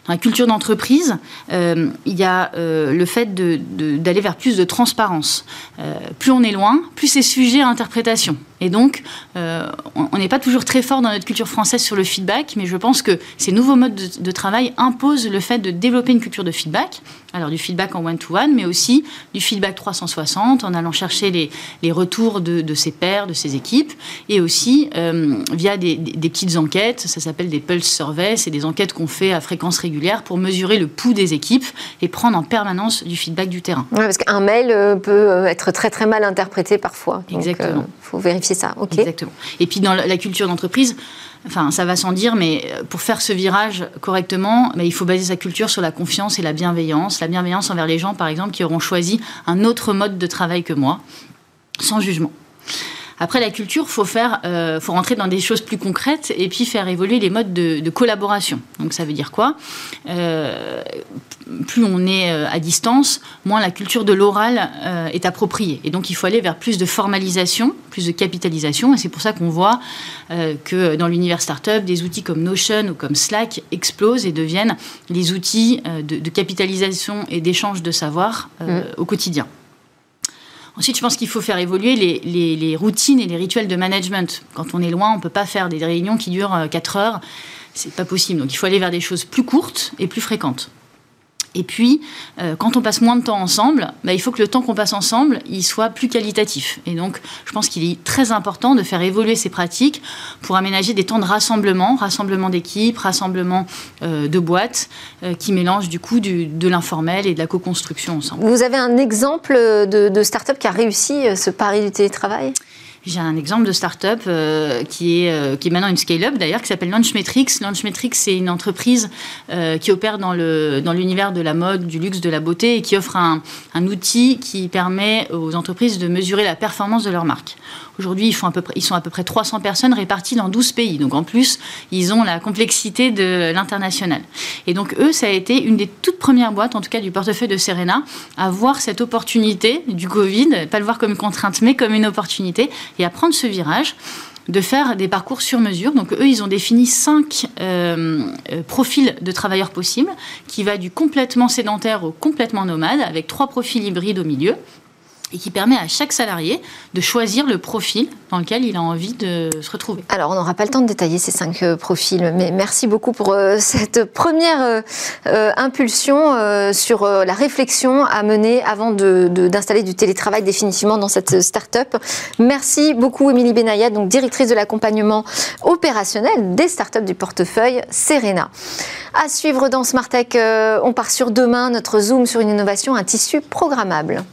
dans la culture d'entreprise, euh, il y a euh, le fait d'aller vers plus de transparence. Euh, plus on est loin, plus c'est sujet à interprétation. Et donc, on n'est pas toujours très fort dans notre culture française sur le feedback, mais je pense que ces nouveaux modes de, travail imposent le fait de développer une culture de feedback. Alors du feedback en one-to-one, mais aussi du feedback 360 en allant chercher les, retours de, ses pairs, de ses équipes, et aussi via des, des, petites enquêtes, ça s'appelle des pulse surveys, c'est des enquêtes qu'on fait à fréquence régulière pour mesurer le pouls des équipes et prendre en permanence du feedback du terrain. parce qu'un mail euh, peut euh, être très très mal interprété parfois. Exactement. Il faut vérifier ça. Ok. Exactement. Et puis dans la culture d'entreprise, enfin ça va sans dire, mais euh, pour faire ce virage correctement, il faut baser sa culture sur la confiance et la bienveillance. La bienveillance envers les gens, par exemple, qui auront choisi un autre mode de travail que moi, sans jugement. Après la culture, faut faire, euh, faut rentrer dans des choses plus concrètes et puis faire évoluer les modes de, collaboration. Donc ça veut dire quoi? Euh, Plus on est euh, à distance, moins la culture de l'oral est appropriée. Et donc il faut aller vers plus de formalisation, plus de capitalisation. Et c'est pour ça qu'on voit que dans l'univers startup, des outils comme Notion ou comme Slack explosent et deviennent les outils de, capitalisation et d'échange de savoir mmh. au quotidien. Ensuite, je pense qu'il faut faire évoluer les, routines et les rituels de management. Quand on est loin, on ne peut pas faire des réunions qui durent 4 euh, heures. C'est pas possible. Donc, il faut aller vers des choses plus courtes et plus fréquentes. Et puis, euh, quand on passe moins de temps ensemble, bah, il faut que le temps qu'on passe ensemble, il soit plus qualitatif. Et donc, je pense qu'il est très important de faire évoluer ces pratiques pour aménager des temps de rassemblement, rassemblement d'équipes, rassemblement euh, de boîtes, euh, qui mélangent du coup de l'informel et de la co-construction ensemble. Vous avez un exemple de, de start-up qui a réussi ce pari du télétravail? J'ai un exemple de start-up euh, qui, est, euh, qui est maintenant une scale-up d'ailleurs, qui s'appelle Launchmetrics. Launchmetrics, c'est une entreprise euh, qui opère dans, l'univers de la mode, du luxe, de la beauté et qui offre un outil qui permet aux entreprises de mesurer la performance de leur marque. Aujourd'hui, ils, ils sont à peu près 300 personnes réparties dans 12 pays. Donc en plus, ils ont la complexité de l'international. Et donc eux, ça a été une des toutes premières boîtes, en tout cas du portefeuille de Serena, à voir cette opportunité du Covid, pas le voir comme une contrainte, mais comme une opportunité, et à prendre ce virage de faire des parcours sur mesure. Donc eux, ils ont défini cinq euh, euh, profils de travailleurs possibles, qui va du complètement sédentaire au complètement nomade, avec trois profils hybrides au milieu. Et qui permet à chaque salarié de choisir le profil dans lequel il a envie de se retrouver. Alors, on n'aura pas le temps de détailler ces cinq euh, profils, mais merci beaucoup pour euh, cette première euh, impulsion sur la réflexion à mener avant d'installer du télétravail définitivement dans cette start-up. Merci beaucoup, Émilie Benaya, donc directrice de l'accompagnement opérationnel des start-up du portefeuille Serena. À suivre dans Smart Tech, on part sur demain, notre zoom sur une innovation, un tissu programmable.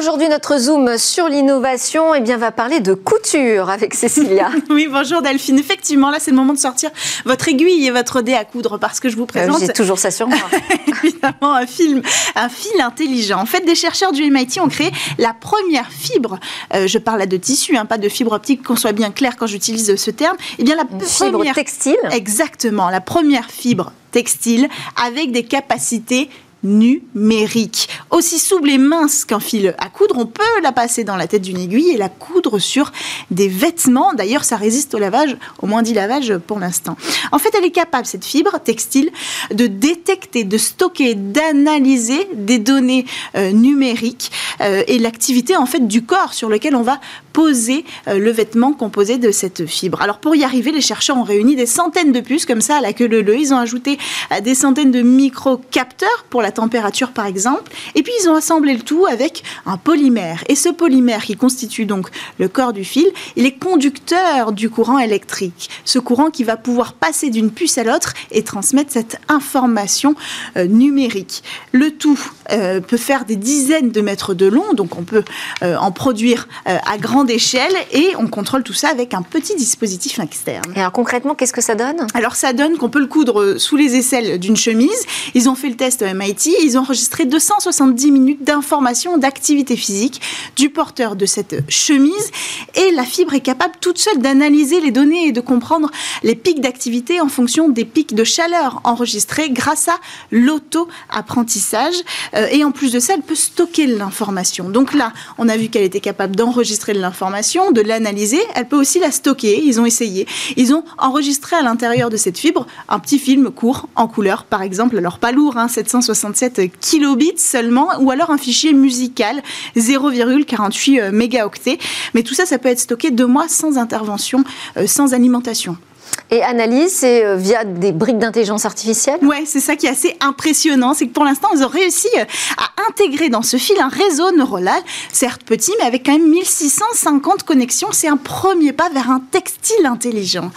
Aujourd'hui, notre zoom sur l'innovation eh bien, va parler de couture avec Cécilia. oui, bonjour Delphine. Effectivement, là, c'est le moment de sortir votre aiguille et votre dé à coudre parce que je vous euh, présente. J'ai toujours ça sur moi. évidemment, un, film, un fil intelligent. En fait, des chercheurs du MIT ont créé la première fibre. Euh, je parle là de tissu, hein, pas de fibre optique, qu'on soit bien clair quand j'utilise ce terme. Eh bien, la fibre textile. Exactement, la première fibre textile avec des capacités numérique. Aussi souple et mince qu'un fil à coudre, on peut la passer dans la tête d'une aiguille et la coudre sur des vêtements. D'ailleurs, ça résiste au lavage, au moins dit lavage pour l'instant. En fait, elle est capable, cette fibre textile, de détecter, de stocker, d'analyser des données euh, numériques euh, et l'activité en fait du corps sur lequel on va poser euh, le vêtement composé de cette fibre. Alors pour y arriver, les chercheurs ont réuni des centaines de puces comme ça à la queue leu Ils ont ajouté des centaines de micro-capteurs pour la température par exemple, et puis ils ont assemblé le tout avec un polymère. Et ce polymère qui constitue donc le corps du fil, il est conducteur du courant électrique. Ce courant qui va pouvoir passer d'une puce à l'autre et transmettre cette information euh, numérique. Le tout euh, peut faire des dizaines de mètres de long, donc on peut euh, en produire à grande échelle et on contrôle tout ça avec un petit dispositif externe. Et alors concrètement, qu'est-ce que ça donne? Alors ça donne qu'on peut le coudre sous les aisselles d'une chemise. Ils ont fait le test MIT ils ont enregistré 270 minutes d'information d'activité physique du porteur de cette chemise et la fibre est capable toute seule d'analyser les données et de comprendre les pics d'activité en fonction des pics de chaleur enregistrés grâce à l'auto-apprentissage. Euh, et en plus de ça, elle peut stocker l'information. Donc là, on a vu qu'elle était capable d'enregistrer de l'information, de l'analyser. Elle peut aussi la stocker. Ils ont essayé. Ils ont enregistré à l'intérieur de cette fibre un petit film court en couleur, par exemple. Alors pas lourd, hein, 760 kilobits seulement, ou alors un fichier musical 0,48 euh, mégaoctets. Mais tout ça, ça peut être stocké deux mois sans intervention, euh, sans alimentation. Et analyse, c'est euh, via des briques d'intelligence artificielle? Ouais, c'est ça qui est assez impressionnant. C'est que pour l'instant, ils ont réussi à intégrer dans ce fil un réseau neuronal, certes petit, mais avec quand même 1650 connexions. C'est un premier pas vers un textile intelligent.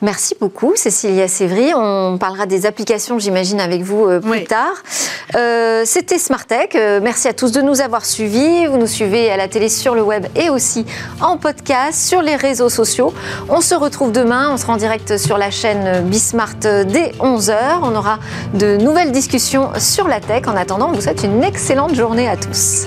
Merci beaucoup, Cécilia Sévry. On parlera des applications, j'imagine, avec vous euh, plus tard. Euh, C'était Smartech. Euh, merci à tous de nous avoir suivis. Vous nous suivez à la télé, sur le web et aussi en podcast, sur les réseaux sociaux. On se retrouve demain. On sera en direct sur la chaîne Bismart dès 11h. On aura de nouvelles discussions sur la tech. En attendant, on vous souhaite une excellente journée à tous.